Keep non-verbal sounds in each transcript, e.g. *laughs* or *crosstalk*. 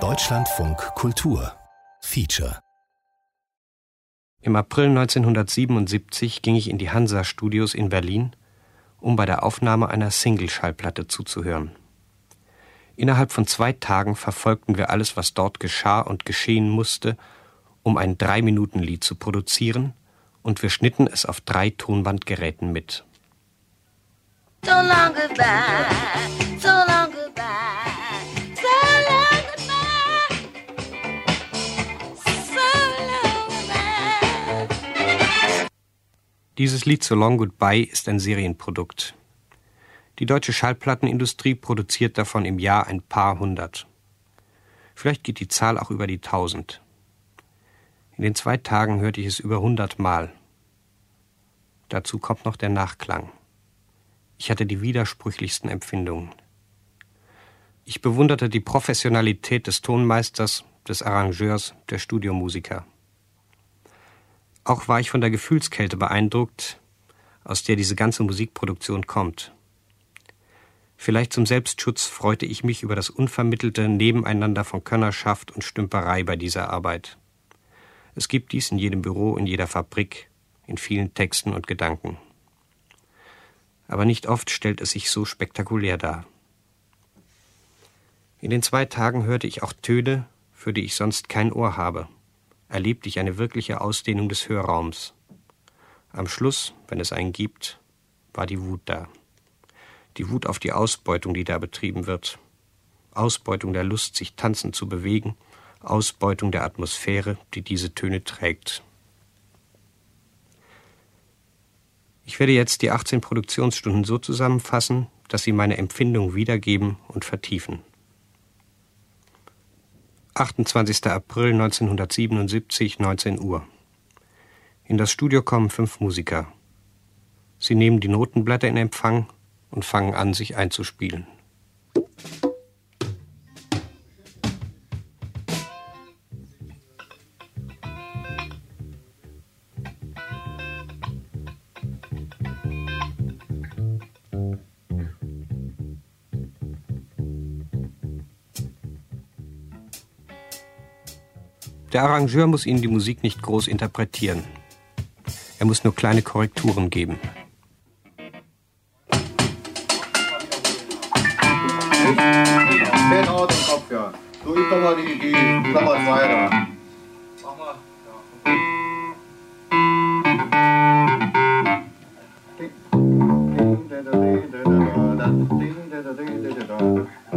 Deutschlandfunk Kultur Feature Im April 1977 ging ich in die Hansa Studios in Berlin, um bei der Aufnahme einer Single-Schallplatte zuzuhören. Innerhalb von zwei Tagen verfolgten wir alles, was dort geschah und geschehen musste, um ein Drei-Minuten-Lied zu produzieren, und wir schnitten es auf drei Tonbandgeräten mit. So long goodbye, so long Dieses Lied So Long Goodbye ist ein Serienprodukt. Die deutsche Schallplattenindustrie produziert davon im Jahr ein paar hundert. Vielleicht geht die Zahl auch über die tausend. In den zwei Tagen hörte ich es über hundert Mal. Dazu kommt noch der Nachklang. Ich hatte die widersprüchlichsten Empfindungen. Ich bewunderte die Professionalität des Tonmeisters, des Arrangeurs, der Studiomusiker. Auch war ich von der Gefühlskälte beeindruckt, aus der diese ganze Musikproduktion kommt. Vielleicht zum Selbstschutz freute ich mich über das unvermittelte Nebeneinander von Könnerschaft und Stümperei bei dieser Arbeit. Es gibt dies in jedem Büro, in jeder Fabrik, in vielen Texten und Gedanken. Aber nicht oft stellt es sich so spektakulär dar. In den zwei Tagen hörte ich auch Töne, für die ich sonst kein Ohr habe erlebte ich eine wirkliche Ausdehnung des Hörraums. Am Schluss, wenn es einen gibt, war die Wut da. Die Wut auf die Ausbeutung, die da betrieben wird. Ausbeutung der Lust, sich tanzend zu bewegen, Ausbeutung der Atmosphäre, die diese Töne trägt. Ich werde jetzt die 18 Produktionsstunden so zusammenfassen, dass sie meine Empfindung wiedergeben und vertiefen. 28. April 1977, 19 Uhr. In das Studio kommen fünf Musiker. Sie nehmen die Notenblätter in Empfang und fangen an, sich einzuspielen. Der Arrangeur muss Ihnen die Musik nicht groß interpretieren. Er muss nur kleine Korrekturen geben. Fällt aus im Kopf, ja. So, ich doch mal die, die Klammer weiter. Mach mal.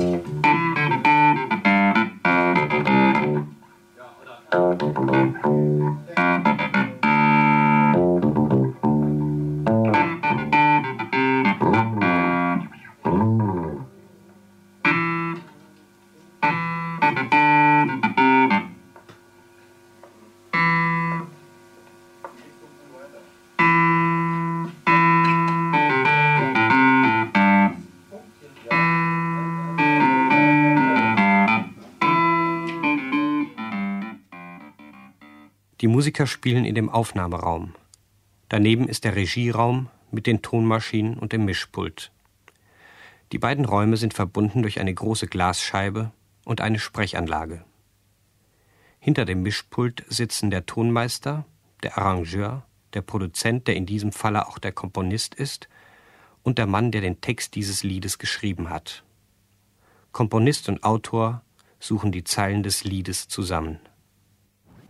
Die Musiker spielen in dem Aufnahmeraum. Daneben ist der Regieraum mit den Tonmaschinen und dem Mischpult. Die beiden Räume sind verbunden durch eine große Glasscheibe und eine Sprechanlage. Hinter dem Mischpult sitzen der Tonmeister, der Arrangeur, der Produzent, der in diesem Falle auch der Komponist ist, und der Mann, der den Text dieses Liedes geschrieben hat. Komponist und Autor suchen die Zeilen des Liedes zusammen.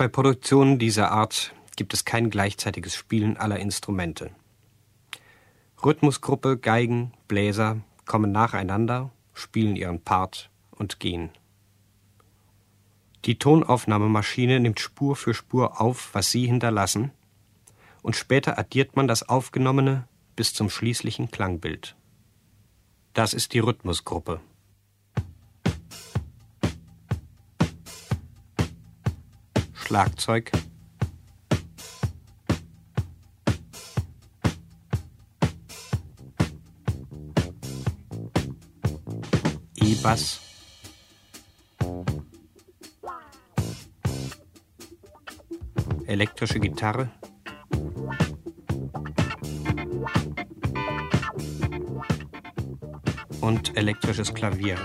Bei Produktionen dieser Art gibt es kein gleichzeitiges Spielen aller Instrumente. Rhythmusgruppe, Geigen, Bläser kommen nacheinander spielen ihren Part und gehen. Die Tonaufnahmemaschine nimmt Spur für Spur auf, was sie hinterlassen, und später addiert man das Aufgenommene bis zum schließlichen Klangbild. Das ist die Rhythmusgruppe. Schlagzeug, E-Bass, elektrische Gitarre, und elektrisches Klavier.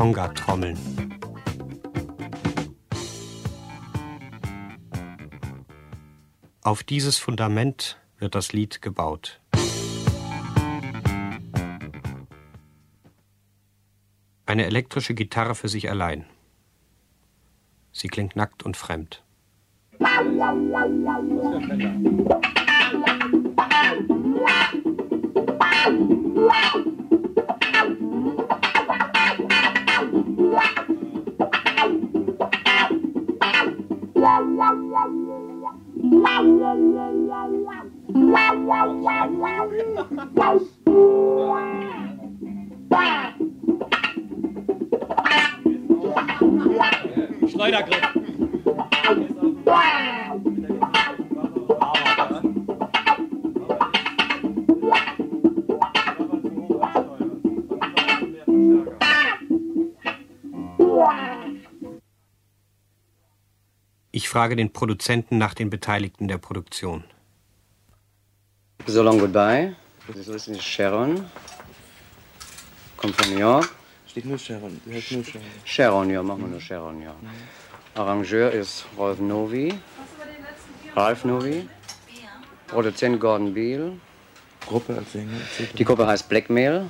Conga-Trommeln. Auf dieses Fundament wird das Lied gebaut. Eine elektrische Gitarre für sich allein. Sie klingt nackt und fremd. Frage den Produzenten nach den Beteiligten der Produktion. So Long Goodbye. Das ist Sharon. Kommt von New York. Steht nur Sharon. Du heißt nur Sharon. Sharon, ja, machen wir nur Sharon, ja. Arrangeur ist Rolf Novi. Ralf Novi. Produzent Gordon Beal. Gruppe als Sänger. Die Gruppe heißt Blackmail.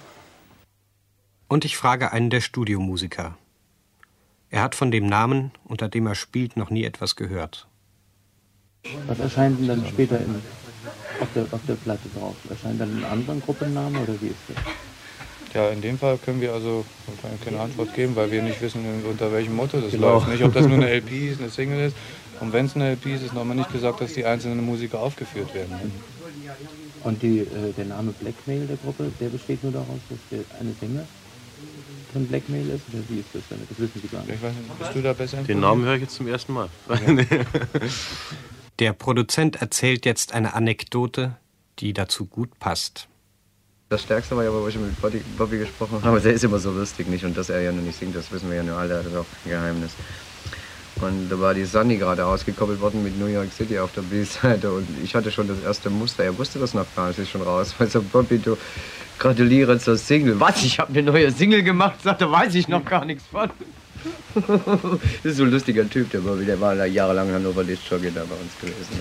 Und ich frage einen der Studiomusiker. Er hat von dem Namen, unter dem er spielt, noch nie etwas gehört. Was erscheint denn dann später in, auf, der, auf der Platte drauf? Erscheint dann ein anderer Gruppenname oder wie ist das? Ja, in dem Fall können wir also keine Antwort geben, weil wir nicht wissen, unter welchem Motto das Genau. läuft. Nicht, ob das nur eine LP ist, eine Single ist. Und wenn es eine LP ist, ist noch mal nicht gesagt, dass die einzelnen Musiker aufgeführt werden. Und die, äh, der Name Blackmail der Gruppe, der besteht nur daraus, dass der eine Sänger von Blackmail ist? Oder wie ist das denn? Das wissen Sie gar nicht. Ich weiß nicht, bist du da besser Den Namen höre ich jetzt zum ersten Mal. Der Produzent erzählt jetzt eine Anekdote, die dazu gut passt. Das Stärkste war ja, wo ich mit Bobby, Bobby gesprochen habe. Aber der ist immer so lustig, nicht? Und dass er ja nur nicht singt, das wissen wir ja nur alle. Das ist auch ein Geheimnis. Und da war die Sunny gerade ausgekoppelt worden mit New York City auf der B-Seite. Und ich hatte schon das erste Muster. Er wusste das noch gar nicht, ist schon raus. Weil so, Bobby, du gratuliere zur Single. Was? Ich habe eine neue Single gemacht? Sagt er, weiß ich noch gar nichts von. *laughs* das ist so ein lustiger Typ, der Bobby. Der war da jahrelang Hannover Lichtjockey da bei uns gewesen.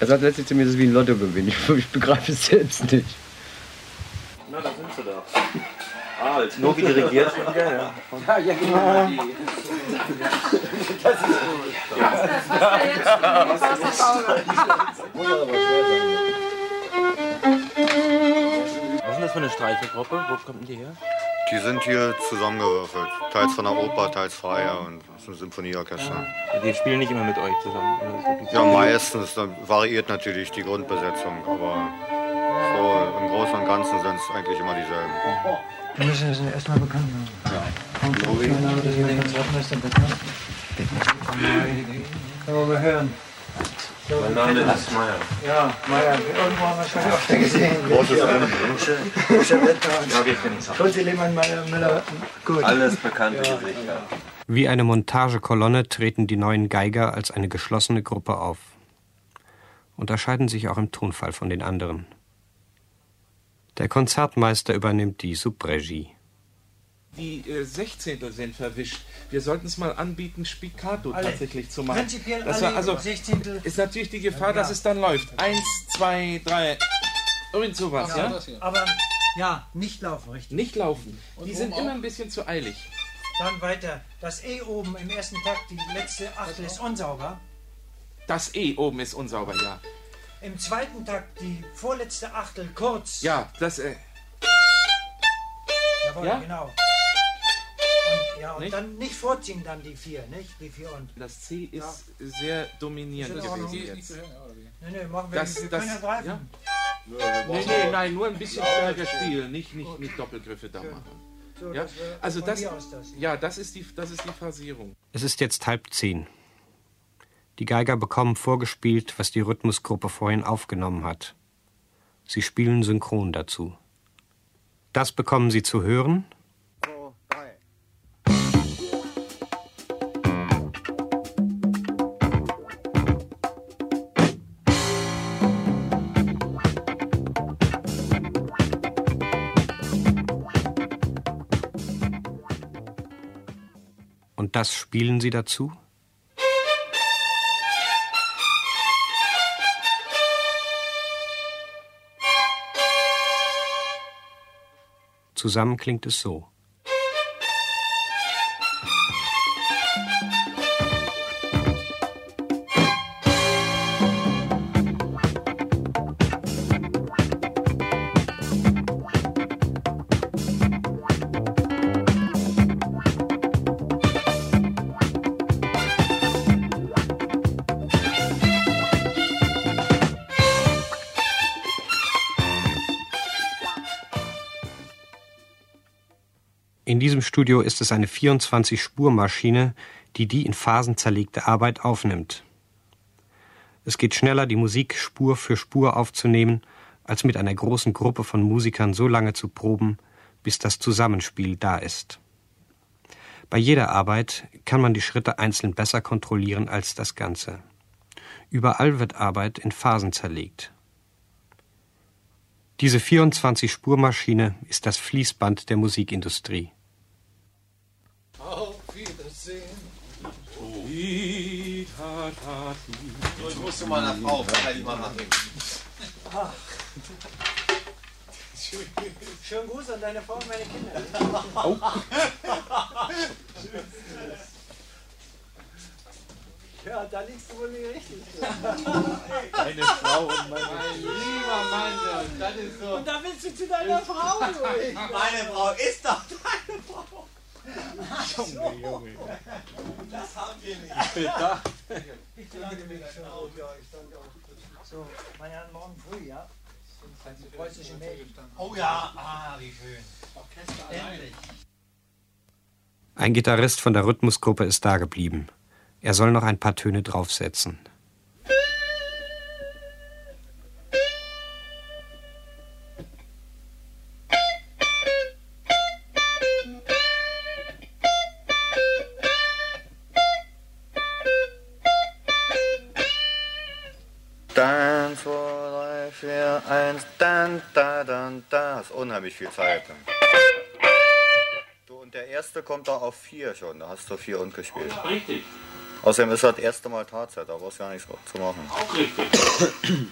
Er sagt letztlich zu mir, das ist wie ein Lottogewinn. Ich, ich begreife es selbst nicht. Na, da sind sie da. Ah, als Novi dirigiert. Ja, ja. Was ist denn das *laughs* für eine Streichergruppe? Wo kommt denn die her? Die sind hier zusammengewürfelt. Teils von der Oper, teils freier und das ist ein Symphonieorchester. Die spielen nicht immer mit euch zusammen. Das Ja, meistens. Dann variiert natürlich die Grundbesetzung, aber so im Großen und Ganzen sind es eigentlich immer dieselben. Wir müssen das erstmal bekannt machen. Ja. Mein Name des Konzertmeister bekannt. Können wir mal hören. Mein Name ist Meier. Ja, Meier, irgendwo haben wir schon öfter gesehen. Großes Ja, wir kennen es auch. Schulze Lehmann, Meier, Müller, gut. Alles bekannte Gesichter. Wie eine Montagekolonne treten die neuen Geiger als eine geschlossene Gruppe auf. Unterscheiden sich auch im Tonfall von den anderen. Der Konzertmeister übernimmt die Subregie. Die äh, Sechzehntel sind verwischt. Wir sollten es mal anbieten, Spiccato Alle. tatsächlich zu machen. Prinzipiell Das alle war, also Sechzehntel. ist natürlich die Gefahr, Ja, dass es dann läuft. Eins, zwei, drei. Irgend sowas, ja? Aber ja, nicht laufen, richtig. Nicht laufen. Die Und sind oben immer auch? ein bisschen zu eilig. Dann weiter. Das E oben im ersten Takt, die letzte Achtel ist unsauber. Das E oben ist unsauber, ja. Im zweiten Takt die vorletzte Achtel kurz. Ja, das, äh, Jawohl, Ja? genau. Ja, und Nicht? dann nicht vorziehen dann die vier, nicht? Die vier und. das C ist sehr dominierend Ist gewesen jetzt. Nee, nee, machen wir Das, wir das, können ja greifen. ja? Nee, nee, nein, nur ein bisschen stärker spielen, nicht, nicht, nicht Doppelgriffe da machen. So, Ja, das wär also das, ja, das ist die, das ist die Phrasierung. Es ist jetzt halb zehn. Die Geiger bekommen vorgespielt, was die Rhythmusgruppe vorhin aufgenommen hat. Sie spielen synchron dazu. Das bekommen sie zu hören das spielen sie dazu? Zusammen klingt es so. In diesem Studio ist es eine 24-Spur-Maschine, die die in Phasen zerlegte Arbeit aufnimmt. Es geht schneller, die Musik Spur für Spur aufzunehmen, als mit einer großen Gruppe von Musikern so lange zu proben, bis das Zusammenspiel da ist. Bei jeder Arbeit kann man die Schritte einzeln besser kontrollieren als das Ganze. Überall wird Arbeit in Phasen zerlegt. Diese 24-Spur-Maschine ist das Fließband der Musikindustrie. Auf Wiedersehen. So, ich musste mal nach Frau, kann ich mal machen. Ach. Schönen Gruß an deine Frau und meine Kinder. Oh. Ja, da liegst du wohl nicht richtig. Deine Frau und meine Mein lieber Mann, das ist so. Und da willst du zu deiner Frau, du. Meine Frau ist doch deine Frau. Junge, Junge. Das haben wir nicht. Ich bin da. Ich bedanke mich schon. Ja, ich danke auch. So, meine Herren, morgen früh, ja? Die preußische Mädchen. Oh ja, ah, wie schön. Orchester Endlich. Ein Gitarrist von der Rhythmusgruppe ist dageblieben. Er soll noch ein paar Töne draufsetzen. Unheimlich viel Zeit. Du, und der erste kommt da auf vier schon. Da hast du vier und gespielt. Richtig. Außerdem ist das erste Mal Tatzeit, da brauchst du gar nichts zu machen. Auch richtig. *coughs*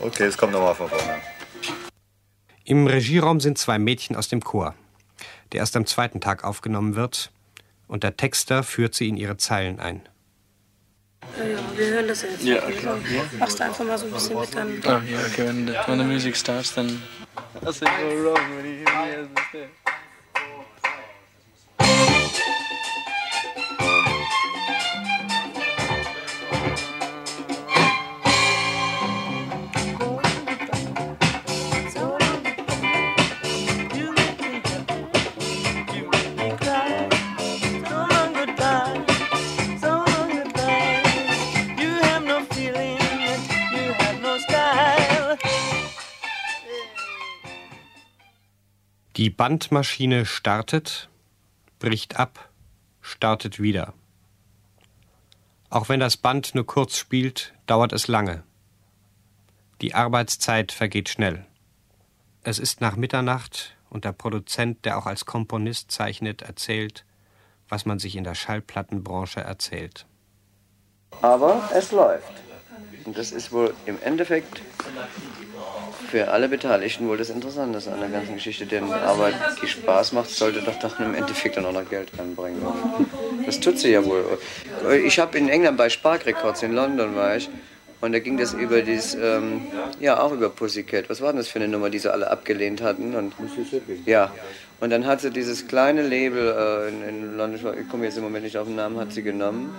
Okay, jetzt kommt nochmal von vorne. Im Regieraum sind zwei Mädchen aus dem Chor, der erst am zweiten Tag aufgenommen wird, und der Texter führt sie in ihre Zeilen ein. Ja, ja, wir hören das jetzt. Ja, okay. Also, machst du einfach mal so ein bisschen mit dann. Oh, yeah, okay. When the, when the music starts, then. That's it, go wrong when you hear me as Die Bandmaschine startet, bricht ab, startet wieder. Auch wenn das Band nur kurz spielt, dauert es lange. Die Arbeitszeit vergeht schnell. Es ist nach Mitternacht und der Produzent, der auch als Komponist zeichnet, erzählt, was man sich in der Schallplattenbranche erzählt. Aber es läuft. Und das ist wohl im Endeffekt für alle Beteiligten wohl das Interessante an der ganzen Geschichte. Denn Arbeit, die Spaß macht, sollte doch dann im Endeffekt dann auch noch Geld reinbringen. Das tut sie ja wohl. Ich habe in England bei Spark Records in London war ich. Und da ging das über dieses, ähm, ja, auch über Pussycat. Was war denn das für eine Nummer, die sie alle abgelehnt hatten? Und, ja. Und dann hat sie dieses kleine Label äh, in, in London, ich komme jetzt im Moment nicht auf den Namen, hat sie genommen.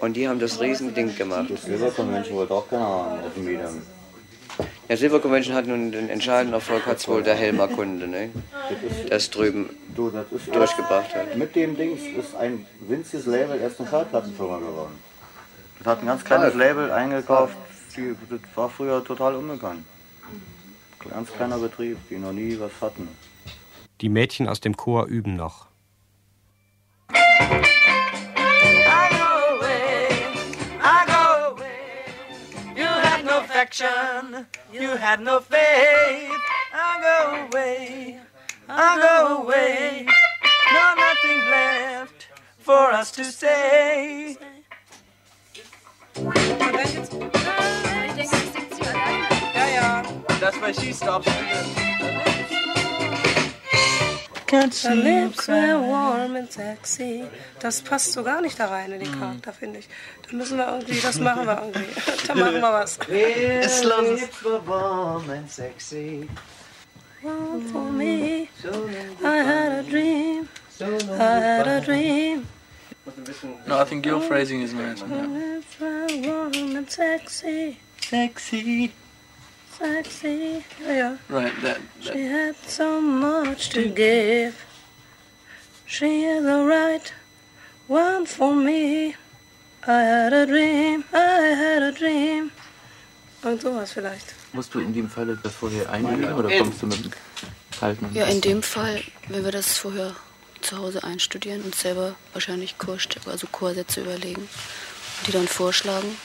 Und die haben das Riesending gemacht. Das Überkonvention wollte auch keiner haben auf dem Medium. Ja, Silver Convention hat nun den entscheidenden Erfolg hat wohl der Helmer Kunde, ne? Das drüben Du, das ist durchgebracht hat. Mit dem Dings ist ein winziges Label erst eine Schallplattenfirma geworden. Das hat ein ganz kleines Ah. Label eingekauft, die, das war früher total unbekannt. Ganz kleiner Betrieb, die noch nie was hatten. Die Mädchen aus dem Chor üben noch. Affection, you had no faith. I'll go away, I'll go away. No, nothing left for us to say. Ja, ja. Das bei Skistop The lips were warm and sexy. Das passt so gar nicht da rein in den Mhm. Charakter, finde ich. Da müssen wir irgendwie, das machen wir irgendwie. *laughs* Da machen wir was. *laughs* Es los. warm and sexy. For me, I had a dream. I had a dream. No, I think your phrasing is nice. Lips were warm and sexy. Sexy. Sexy. Ja, ja. Right, that, that She had so much to give. She is the right one for me. I had a dream, I had a dream. Und sowas vielleicht. Musst du in dem Falle das vorher einüben oder kommst du mit dem kalten? Ja, in dem Fall, wenn wir das vorher zu Hause einstudieren und selber wahrscheinlich Chorstücke, also Chorsätze überlegen und die dann vorschlagen.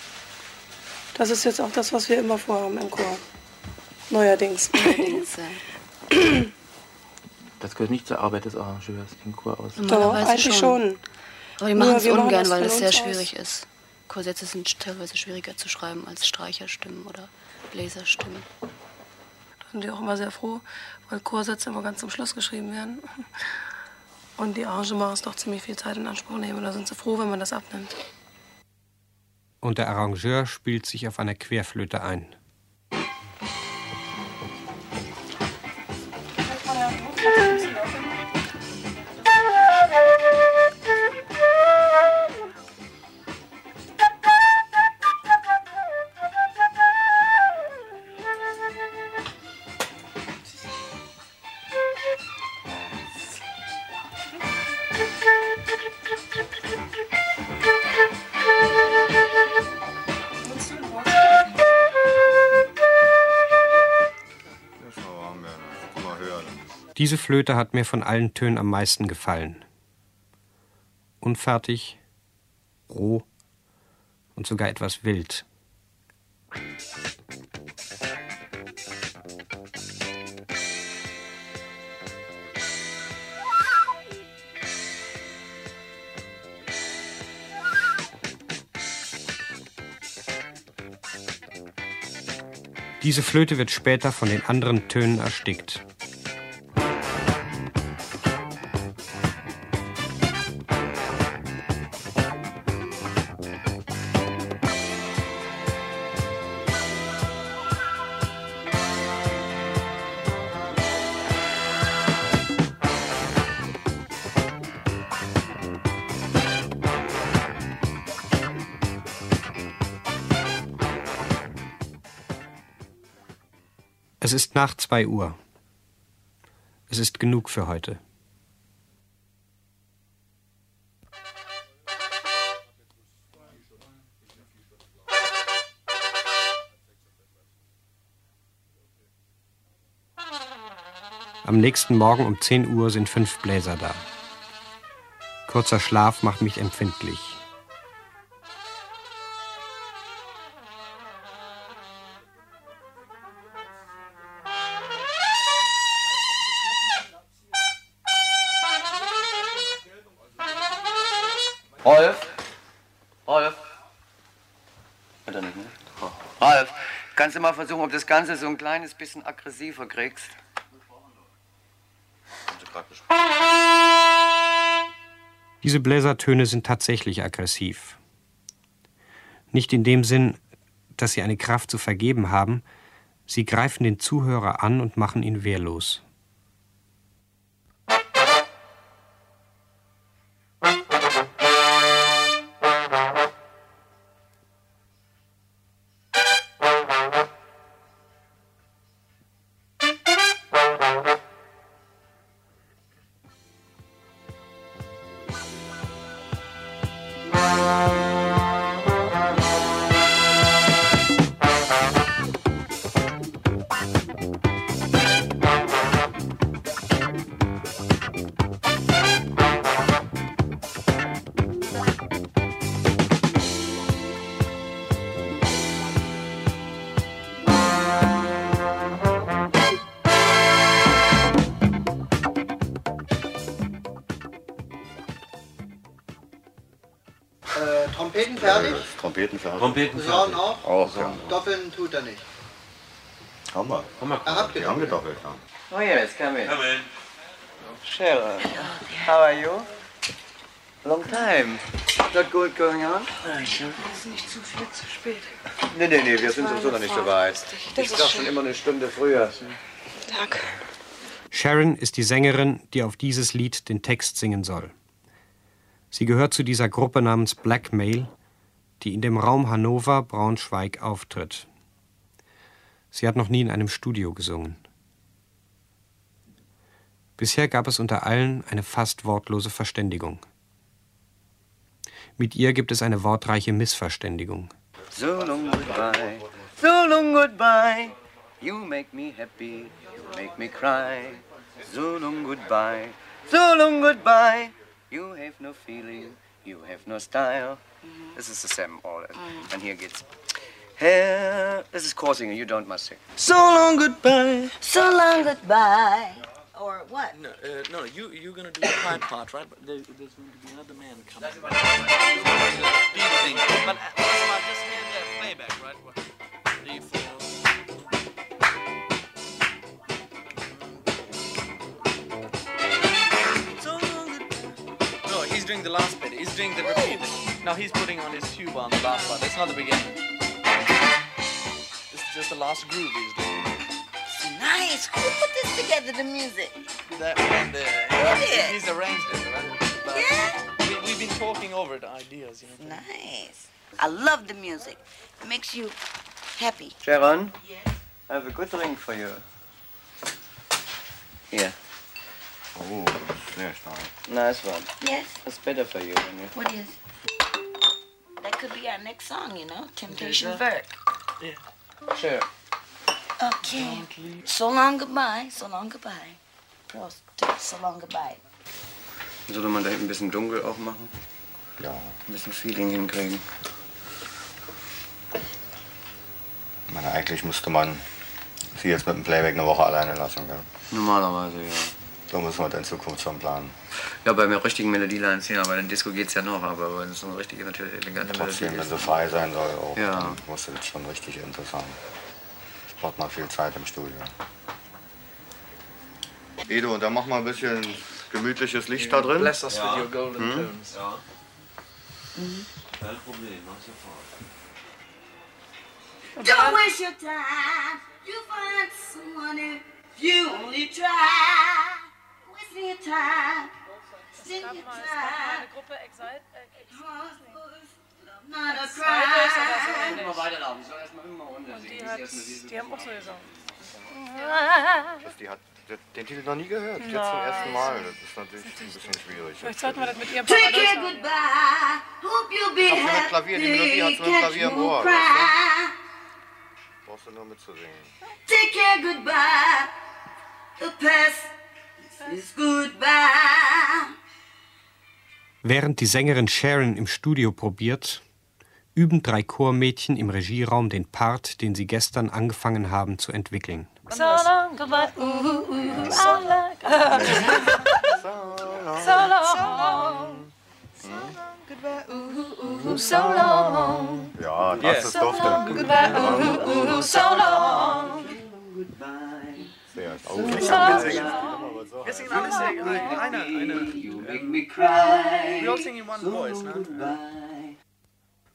Das ist jetzt auch das, was wir immer vorhaben im Chor. Neuerdings. Neuerdings, ja. Das gehört nicht zur Arbeit des Arrangeurs, den Chor aus. Normalerweise eigentlich schon. Aber die Nur machen es ungern, weil es sehr schwierig ist. Chorsätze sind teilweise schwieriger zu schreiben als Streicherstimmen oder Bläserstimmen. Da sind die auch immer sehr froh, weil Chorsätze immer ganz zum Schluss geschrieben werden. Und die Arrangements doch ziemlich viel Zeit in Anspruch nehmen. Da sind sie froh, wenn man das abnimmt. Und der Arrangeur spielt sich auf einer Querflöte ein. Diese Flöte hat mir von allen Tönen am meisten gefallen. Unfertig, roh und sogar etwas wild. Diese Flöte wird später von den anderen Tönen erstickt. Es ist nach zwei Uhr. Es ist genug für heute. Am nächsten Morgen um 10 Uhr sind fünf Bläser da. Kurzer Schlaf macht mich empfindlich. Rolf? Rolf? Hat nicht, ne? Rolf, kannst du mal versuchen, ob das Ganze so ein kleines bisschen aggressiver kriegst? Diese Bläsertöne sind tatsächlich aggressiv. Nicht in dem Sinn, dass sie eine Kraft zu vergeben haben, sie greifen den Zuhörer an und machen ihn wehrlos. Trompeten auch? Auch, ja. Doppeln tut er nicht. Haben wir. Haben wir. Ah, habt ihr Die haben gedoppelt, ja. Oh yes, come in. Come in. Sharon, how are you? Long time. Not good going on? Ist nicht zu viel zu spät. Nee, nee, nee, wir sind sowieso noch nicht so weit. Das Ich ist schön. schon immer eine Stunde früher. Tag. Sharon ist die Sängerin, die auf dieses Lied den Text singen soll. Sie gehört zu dieser Gruppe namens Blackmail, die in dem Raum Hannover-Braunschweig auftritt. Sie hat noch nie in einem Studio gesungen. Bisher gab es unter allen eine fast wortlose Verständigung. Mit ihr gibt es eine wortreiche Missverständigung. So long goodbye, so long goodbye. You make me happy, you make me cry. So long goodbye, so long goodbye. You have no feeling, you have no style. This is the same all. And here gets. Here, this is coursing, you don't must sing. So long goodbye. So long goodbye. Or what? No, uh, no, you you're gonna do the high part, right? But there, there's going to be another man coming. Beat thing. But uh, listen, I just hear the playback, right? What- three, four. Doing the last bit. He's doing the repeat. Now he's putting on his tuba on the last part. That's not the beginning. It's just the last groove he's doing. Nice. Who put this together, the music? That and uh, Who did? he's arranged it, right? But Yeah? We, we've been talking over the ideas, you know. Nice. I love the music. It makes you happy. Sharon, Yes. I have a good ring for you. Here, Oh, sehr stark. nice one. Yes. It's better for you. When you... What is? That could be our next song, you know? Temptation? Vert. Sure. Okay. So long goodbye. So long goodbye. Prost. So long goodbye. Sollte man da hinten ein bisschen dunkel auch machen? Ja. Ein bisschen Feeling hinkriegen. Ich meine, eigentlich müsste man sie jetzt mit dem Playback eine Woche alleine lassen, gell? Normalerweise, ja. So müssen wir in Zukunft schon planen. Ja, bei mir richtigen Melodielines ja, bei den Disco geht's ja noch, aber wenn es so eine richtige, natürlich elegante Trotzdem, Melodie wenn sie frei sein soll, auch, Ja. dann muss es schon richtig interessant. Das braucht man viel Zeit im Studio. Edo, dann mach mal ein bisschen gemütliches Licht da drin. Bless us with your golden Hm? tones. Ja. Kein Problem, mach sofort. Don't waste your time. You find someone if you only try. Your time. Gruppe Zweites cry. oder so ähnlich. weiterlaufen, soll erstmal immer runter Und die, hat, die haben auch so gesungen. Das, die hat den Titel noch nie gehört, jetzt zum Nein. ersten Mal. Das ist natürlich ein bisschen schwierig. Vielleicht sollten wir das mit ihrem Take Papa care, durchmachen. goodbye. Hope you'll be Ach, sie mit Klavier, die Melodie hat happy. sie mit Klavier im Ohr, cry. Brauchst du nur mitzusingen. Take care, goodbye. The past. Während die Sängerin Sharon im Studio probiert, üben drei Chormädchen im Regieraum den Part, den sie gestern angefangen haben zu entwickeln. So long goodbye. Ooh, ooh, ooh, I like. *laughs* So long. Goodbye. Ooh, ooh, so long. Ja, das Yes. ist So Dufte. long goodbye. Ooh, ooh, so long. Sehr. Oh, ich hab gesehen. Wir singen alle sehr, einer, einer. make me cry. We all sing in one voice, ne?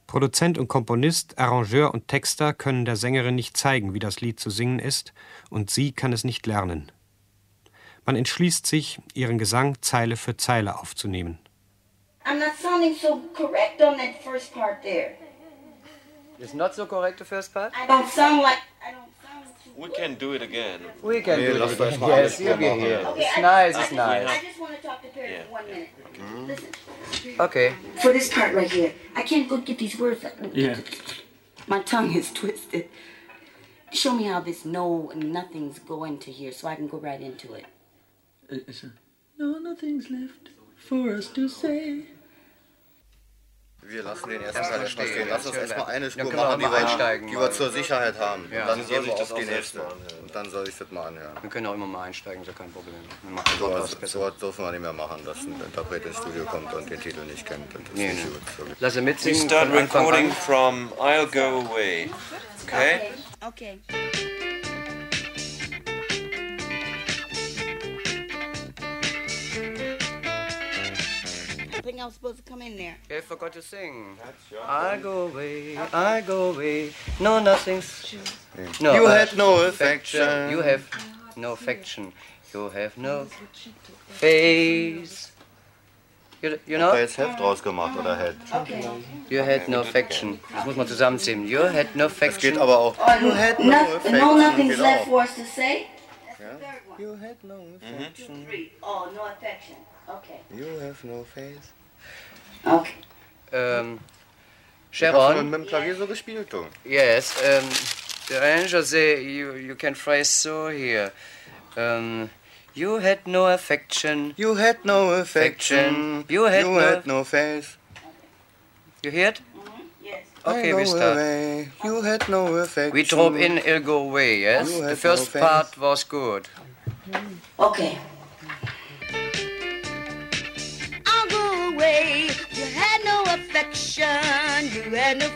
Produzent und Komponist, Arrangeur und Texter können der Sängerin nicht zeigen, wie das Lied zu singen ist, und sie kann es nicht lernen. Man entschließt sich, ihren Gesang Zeile für Zeile aufzunehmen. I'm not sounding so correct on that first part there. It's not so correct the first part? I don't sound like. I don't We can do it again. We can Nee, do it again. mal Yes, you'll be here. Okay, It's I- nice, I it's just- nice. I just want to talk to Perry for one minute. Mm-hmm. Listen, Okay. for this part right here, I can't go get these words. Yeah. My tongue is *laughs* twisted. Show me how this no nothings going to here so I can go right into it. Uh, uh, no, nothing's left for us to say. Wir lassen den ersten Teil erstmal stehen, stehen. Lass uns erstmal eine Spur machen, die wir, einsteigen die wir zur Sicherheit haben. Ja. Und dann soll wir ich das die nächste. Und dann soll ich das mal anhören. Wir können auch immer mal einsteigen, ist ja kein Problem. So, was so was dürfen wir nicht mehr machen, dass ein Interpret ins Studio kommt und den Titel nicht kennt. Das ist Nee, nicht nee. gut. So. Lass We mitsingen. start von Anfang recording an. from I'll Go Away. Okay? Okay. I think I was supposed to come in there. I forgot to sing. I go away, I go away. No, nothing's. No, You uh, had no affection. You have no affection. You have no face. You, you know? Hat er jetzt Heft draus gemacht oder Head? You had no affection. Das muss man zusammenziehen. You had no affection. geht aber auch. Oh, You had no no, affection. no nothing's left for us to say. You had no affection. Three. Oh, no affection. Okay. You have no face. Okay. Ähm, Ich hab Sharon? schon mit dem Klavier so gespielt, du. Yes, um, the arranger say you, you can phrase so here. Um, you had no affection. You had no affection. You had you no. had no face. You hear it? Yes. Okay, I we start. away. You had no affection. We drop in, it'll go away, yes? The first no part was good. Okay. Affection, you had no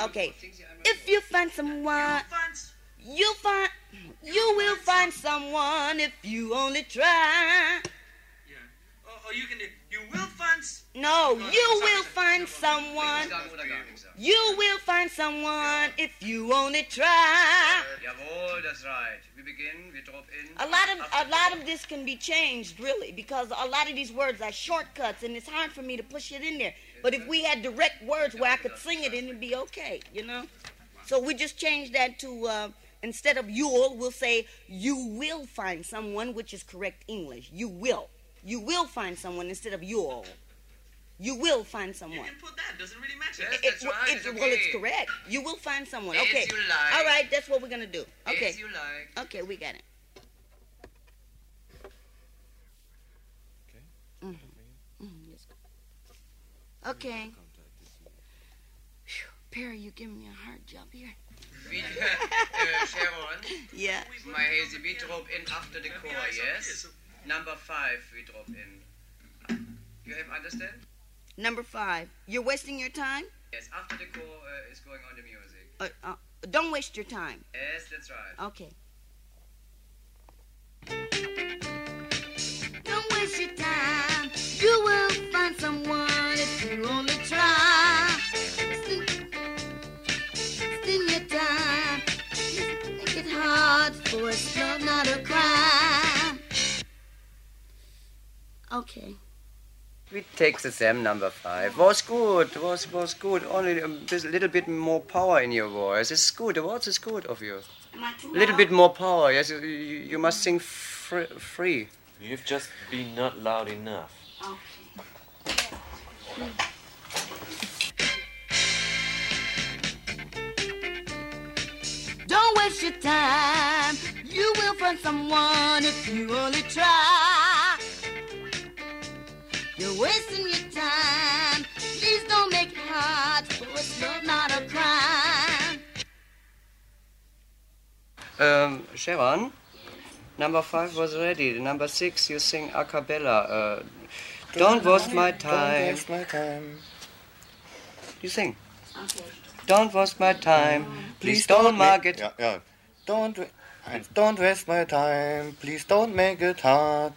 okay. If you find someone, you'll find. You will find someone if you only try. Or, or oh, oh, you can do, you will find. No, you will find someone. You will find someone if you only try. Jawohl, that's right. We begin, we drop in. A lot of a lot of this can be changed really because a lot of these words are shortcuts and it's hard for me to push it in there. But if we had direct words where I could sing it, it'd be okay, you know. So we just change that to uh, instead of you'll, we'll say you will find someone, which is correct English. You will, you will find someone instead of you'll. You will find someone. You Put that. Doesn't really matter. Yes, It- it- well, it- well, it's correct. You will find someone. As Okay. you like. All right, that's what we're gonna do. As Okay. you like. Okay, we got it. Okay. Phew, Perry, you giving me a hard job here. We, *laughs* uh, Sharon. Yeah. My hazy, we drop in after the core, yes? Number five, we drop in. You have understand? Number five. You're wasting your time. Yes, after the core uh, is going on the music. Uh, uh, don't waste your time. Yes, that's right. Okay. Don't waste your time. You will find someone if you only try. Spend, spend your time. Make it hard for it's not, not a crime. Okay. We take the same number five. Was good, was was good. Only um, there's a little bit more power in your voice. It's good. The words is good of you. Am I too A little bit more power. Yes, you, you you must sing free. free. You've just been not loud enough. Don't waste your time. You will find someone if you only try. You're wasting your time. Please don't make it hard. For it's love, not a crime. Um, Sharon, number five was ready. Number six, you sing a cappella. Uh, don't waste my time. Don't waste my time. You sing. Don't waste my time. Please don't mark it. Ja, ja. Don't, don't waste my time. Please don't make it hard.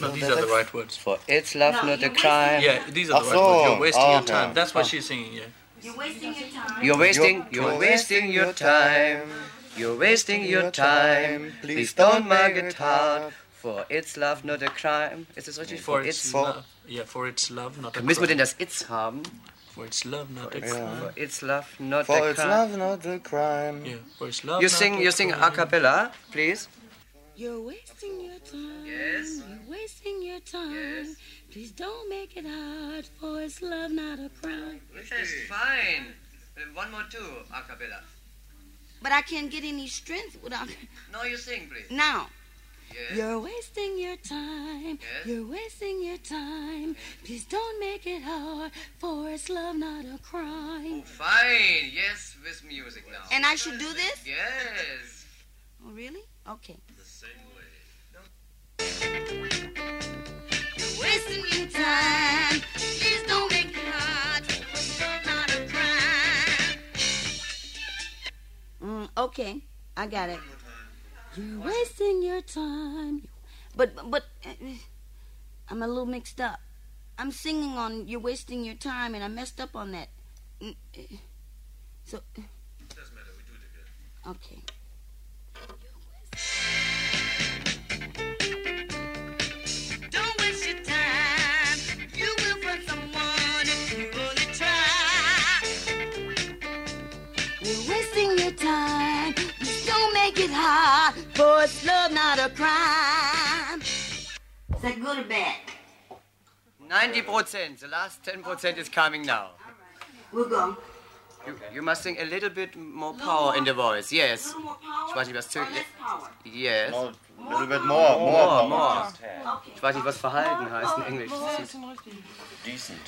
No, these are the right words. For it's love, not a crime. Yeah, these are the Ach right words. You're wasting your okay. time. That's what Ah. she's singing, yeah. You're wasting your time. You're wasting, You're- you're you're wasting your time. You're wasting your time. Please don't make it hard. For it's love, not a crime. Ist das richtig? For its love. Yeah, for its love, not a crime. Müssen wir denn crime. das It's haben? For its love, not a crime. for it's love, not For a it's crime. love, not a crime. Yeah, for its love, You not sing, a you sing crime. a cappella, please. You're wasting your time. Yes. You're wasting your time. Please don't make it hard, for it's love, not a crime. Yes, fine. One more too, a cappella. But I can't get any strength without. No, you sing, please. Now. Yes. You're wasting your time. Yes. You're wasting your time. Please don't make it hard, for it's love, not a crime. Oh, Fine, yes, with music now. And I should do this? Yes. *laughs* Oh, really? Okay. The You're wasting your time. Please don't make it hard, for it's love, not a crime. Mm, okay, I got it. You're wasting your time. But, but, uh, I'm a little mixed up. I'm singing on You're Wasting Your Time, and I messed up on that. Mm, uh, So. Doesn't matter, we do it again. Okay. Hard, for it's love, not a crime. Is that good or bad? 90%. The last 10% is coming now. We'll go. You, you must sing a little bit more power in the voice. Yes. Ich weiß nicht, was zurück. Yes. No, little bit more, more, More, more. Okay. Ich weiß nicht, was Verhalten heißt in Englisch. Decent.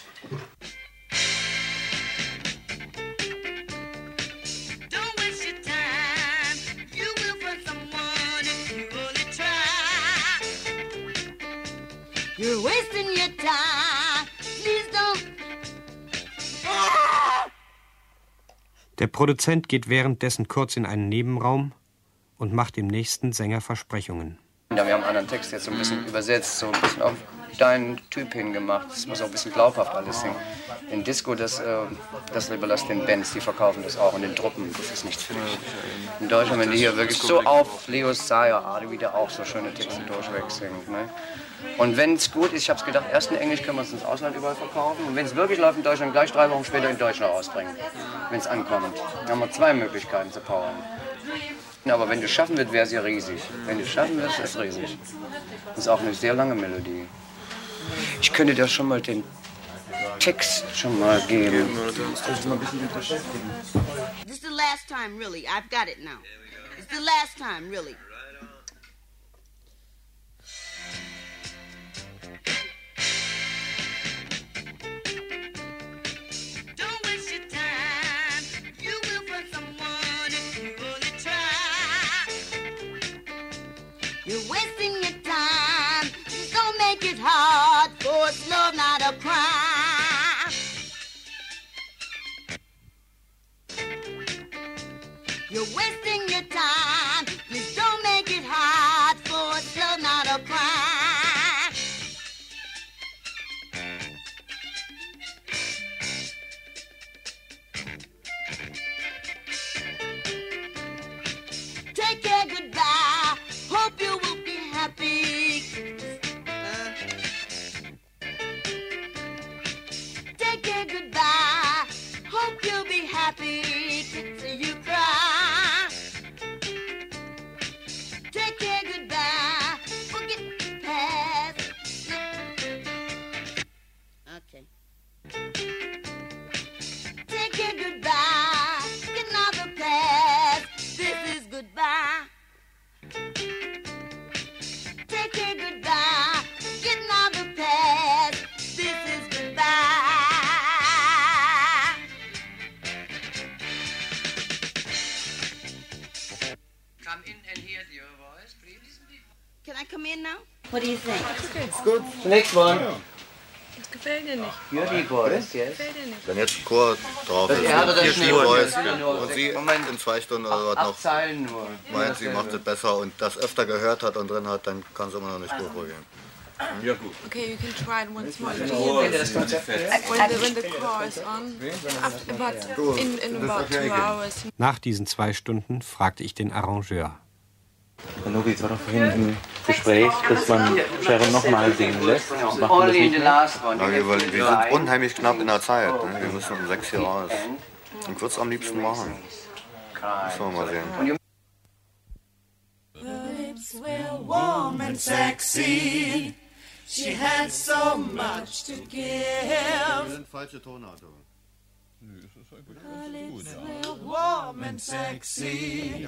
You're wasting your time. Please don't. Ah! Der Produzent geht währenddessen kurz in einen Nebenraum und macht dem nächsten Sänger Versprechungen. Ja, wir haben einen anderen Text jetzt so ein bisschen übersetzt, so ein bisschen auf deinen Typ hingemacht. Das muss auch ein bisschen glaubhaft alles singen. In Disco, das, äh, das überlass den Bands, die verkaufen das auch. Und den Truppen, das ist nichts für dich. In Deutschland, wenn die hier wirklich so auf Leo Sayer Art wieder auch so schöne Texte durchweg singt. Ne? Und wenn es gut ist, ich habe gedacht, erst in Englisch können wir es ins Ausland überall verkaufen. Und wenn es wirklich läuft in Deutschland, gleich drei Wochen später in Deutschland rausbringen, wenn es ankommt. Dann haben wir zwei Möglichkeiten zu powern. Aber wenn du schaffen wird, wäre es ja riesig. Wenn du schaffen wirst, ist es riesig. Das ist auch eine sehr lange Melodie. Ich könnte dir schon mal den Text schon mal geben. This is the last time, really. I've got it now. It's the last time, really. Good. Next one. Das gefällt dir nicht. Beauty voice, yes. Gefällt dir nicht. Wenn jetzt Chor drauf ist, er hatte das Ja, nur und sechs- sie Moment. in zwei Stunden oder was noch Zeilen nur. meint, sie macht es besser und das öfter gehört hat und drin hat, dann kann es immer noch nicht gut gehen. Ja, gut. Okay, you can try it once more. Oh, das. When the, when the car is on, after, about, in, in about two hours. Nach diesen zwei Stunden fragte ich den Arrangeur. Herr Nobi, es war doch vorhin im Gespräch, dass man Sharon nochmal singen lässt. Macht das nicht the mehr? Ja, wir, sind unheimlich knapp in der Zeit. Ne? Wir müssen um sechs hier raus. Ich würde es am liebsten machen. Müssen wir mal sehen. Her lips were warm and sexy. She had so much to give. falsche Tonart. Her lips were warm and sexy.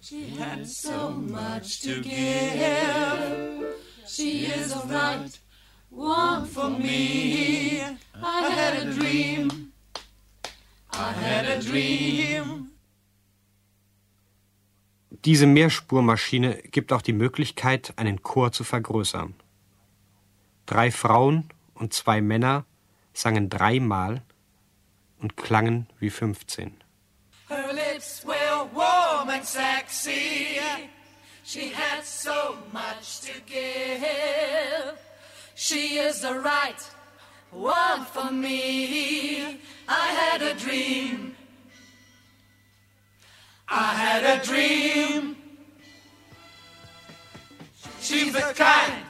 She had so much to give. She is the right one for me. I had a dream. I had a dream. Diese Mehrspurmaschine gibt auch die Möglichkeit, einen Chor zu vergrößern. Drei Frauen und zwei Männer sangen dreimal und klangen wie 15. Her lips were and sexy. She had so much to give. She is the right one for me. I had a dream. I had a dream. She's the kind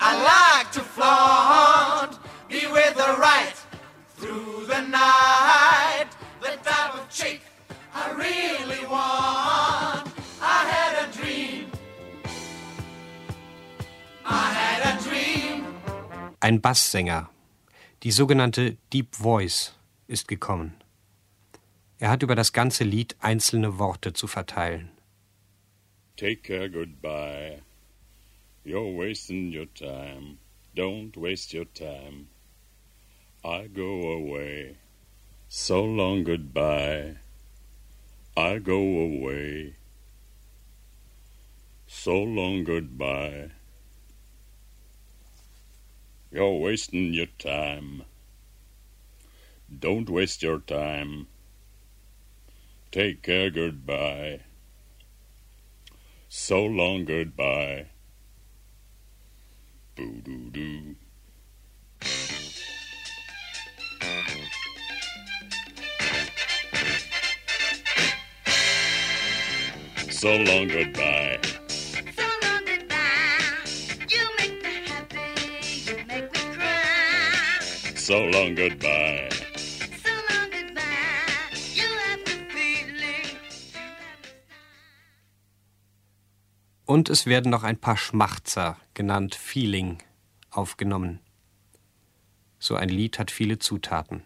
I like to flaunt. Be with the right through the night. The type of chick I really want. Ein Basssänger, die sogenannte Deep Voice, ist gekommen. Er hat über das ganze Lied einzelne Worte zu verteilen. Take care, goodbye. You're wasting your time. Don't waste your time. I go away. So long, goodbye. I go away. So long, goodbye. You're wasting your time. Don't waste your time. Take care, goodbye. So long, goodbye. Boo doo doo. So long, goodbye. So long, goodbye. Und es werden noch ein paar Schmachtzer, genannt Feeling, aufgenommen. So ein Lied hat viele Zutaten.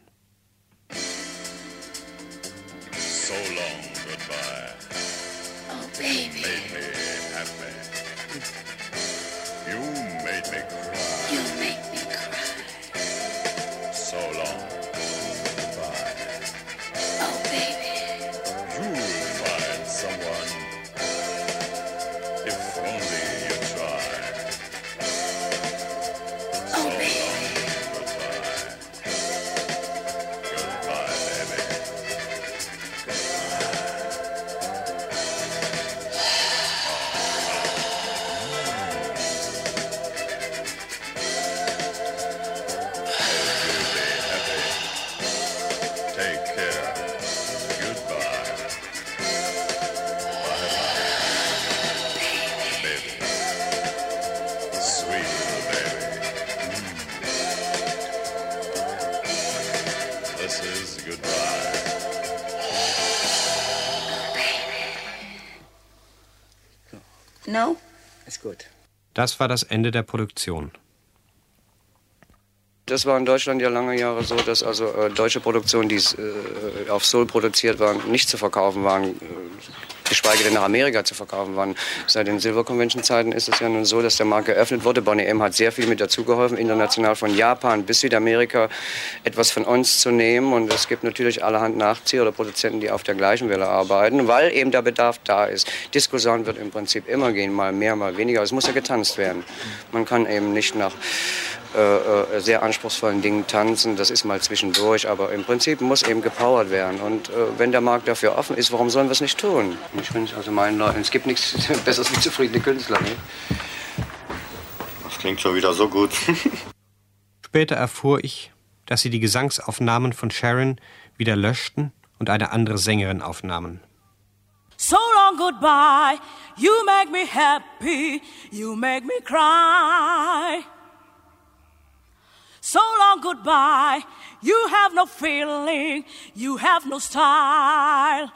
Das war das Ende der Produktion. Das war in Deutschland ja lange Jahre so, dass also äh, deutsche Produktionen, die äh, auf Soul produziert waren, nicht zu verkaufen waren. Äh, geschweige denn nach Amerika zu verkaufen waren. Seit den Silver Convention Zeiten ist es ja nun so, dass der Markt geöffnet wurde. Bonnie M hat sehr viel mit dazugeholfen, international von Japan bis Südamerika etwas von uns zu nehmen. Und es gibt natürlich allerhand Nachzieher oder Produzenten, die auf der gleichen Welle arbeiten, weil eben der Bedarf da ist. Diskussion wird im Prinzip immer gehen, mal mehr, mal weniger. Es muss ja getanzt werden. Man kann eben nicht nach äh, äh, sehr anspruchsvollen Dingen tanzen. Das ist mal zwischendurch, aber im Prinzip muss eben gepowert werden. Und äh, wenn der Markt dafür offen ist, warum sollen wir es nicht tun? Ich wünsche also meinen Leuten, es gibt nichts *laughs* Besseres wie zufriedene Künstler. Ne? Das klingt schon wieder so gut. *laughs* Später erfuhr ich, dass sie die Gesangsaufnahmen von Sharon wieder löschten und eine andere Sängerin aufnahmen. So long goodbye, you make me happy, you make me cry. So long goodbye, you have no feeling, you have no style.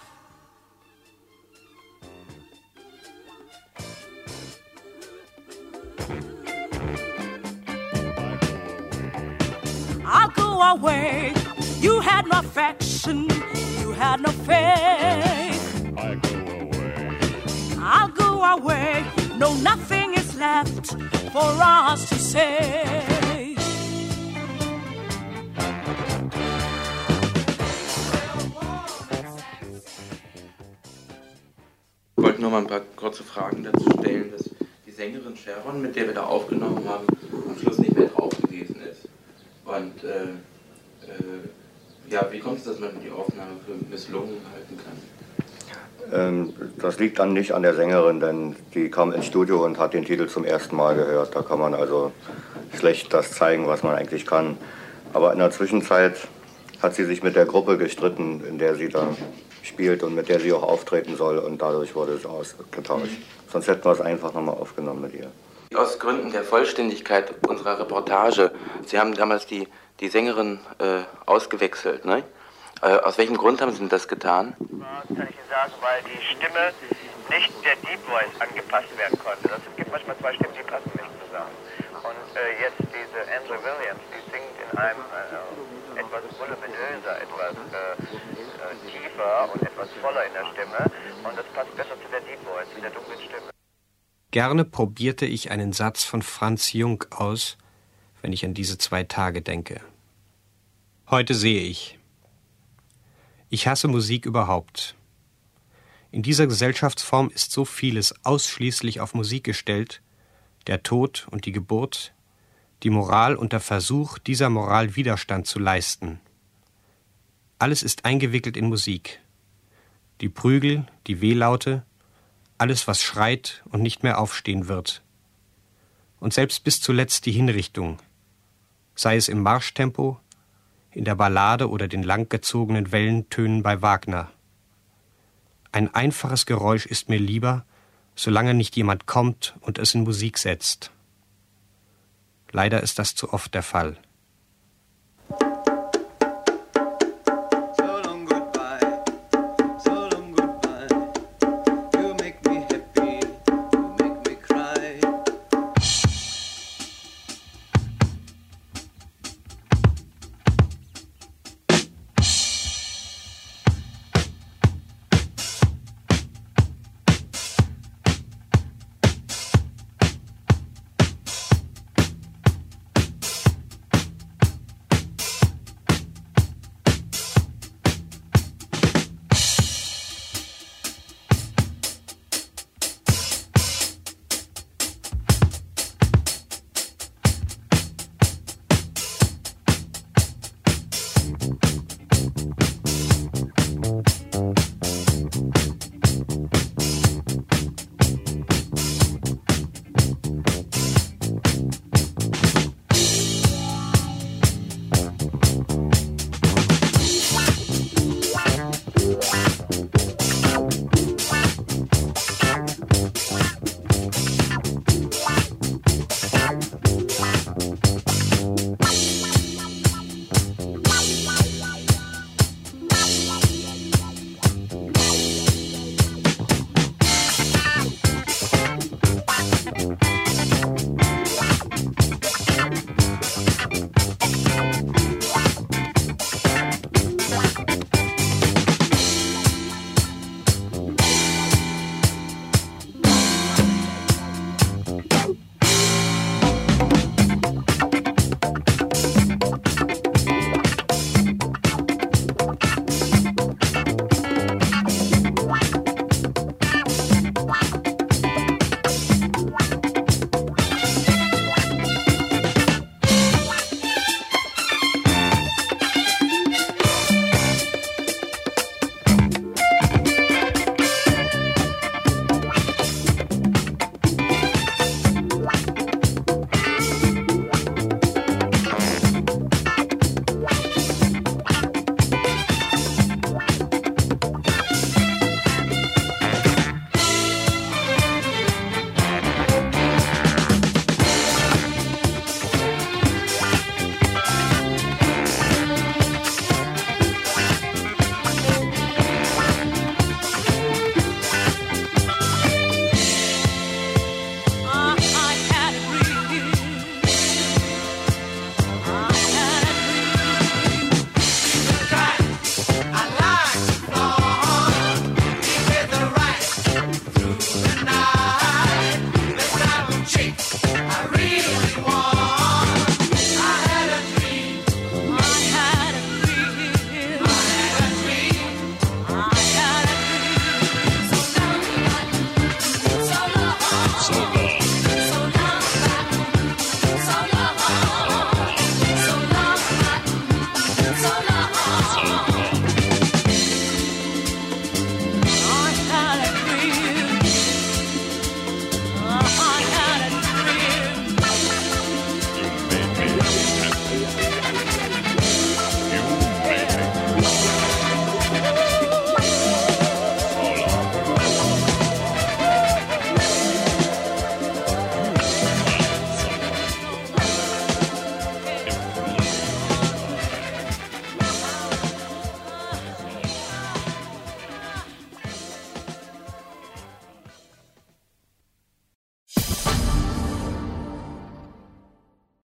I'll go away. You had no affection, you had no faith. I go away. I'll go away. No, nothing is left for us to say. Mal ein paar kurze Fragen dazu stellen, dass die Sängerin Sharon, mit der wir da aufgenommen haben, am Schluss nicht mehr drauf gewesen ist. Und äh, äh, ja, wie kommt es, dass man die Aufnahme für misslungen halten kann? Ähm, das liegt dann nicht an der Sängerin, denn die kam ins Studio und hat den Titel zum ersten Mal gehört. Da kann man also schlecht das zeigen, was man eigentlich kann. Aber in der Zwischenzeit hat sie sich mit der Gruppe gestritten, in der sie da spielt und mit der sie auch auftreten soll und dadurch wurde es ausgetauscht. Sonst hätten wir es einfach nochmal aufgenommen mit ihr. Aus Gründen der Vollständigkeit unserer Reportage, Sie haben damals die, die Sängerin äh, ausgewechselt, ne? Äh, aus welchem Grund haben Sie das getan? kann ich Ihnen sagen, weil die Stimme nicht der Deep Voice angepasst werden konnte. Das, es gibt manchmal zwei Stimmen, die passen nicht zusammen. Und äh, jetzt diese Andrew Williams, die singt in einem äh, etwas voluminöser, etwas äh, tiefer und etwas voller in der Stimme. Und das passt besser zu der Deep Voice, zu der dunklen Stimme. Gerne probierte ich einen Satz von Franz Jung aus, wenn ich an diese zwei Tage denke. Heute sehe ich. Ich hasse Musik überhaupt. In dieser Gesellschaftsform ist so vieles ausschließlich auf Musik gestellt, der Tod und die Geburt, die Moral und der Versuch, dieser Moral Widerstand zu leisten. Alles ist eingewickelt in Musik. Die Prügel, die Wehlaute, alles, was schreit und nicht mehr aufstehen wird. Und selbst bis zuletzt die Hinrichtung, sei es im Marschtempo, in der Ballade oder den langgezogenen Wellentönen bei Wagner. Ein einfaches Geräusch ist mir lieber, solange nicht jemand kommt und es in Musik setzt. Leider ist das zu oft der Fall.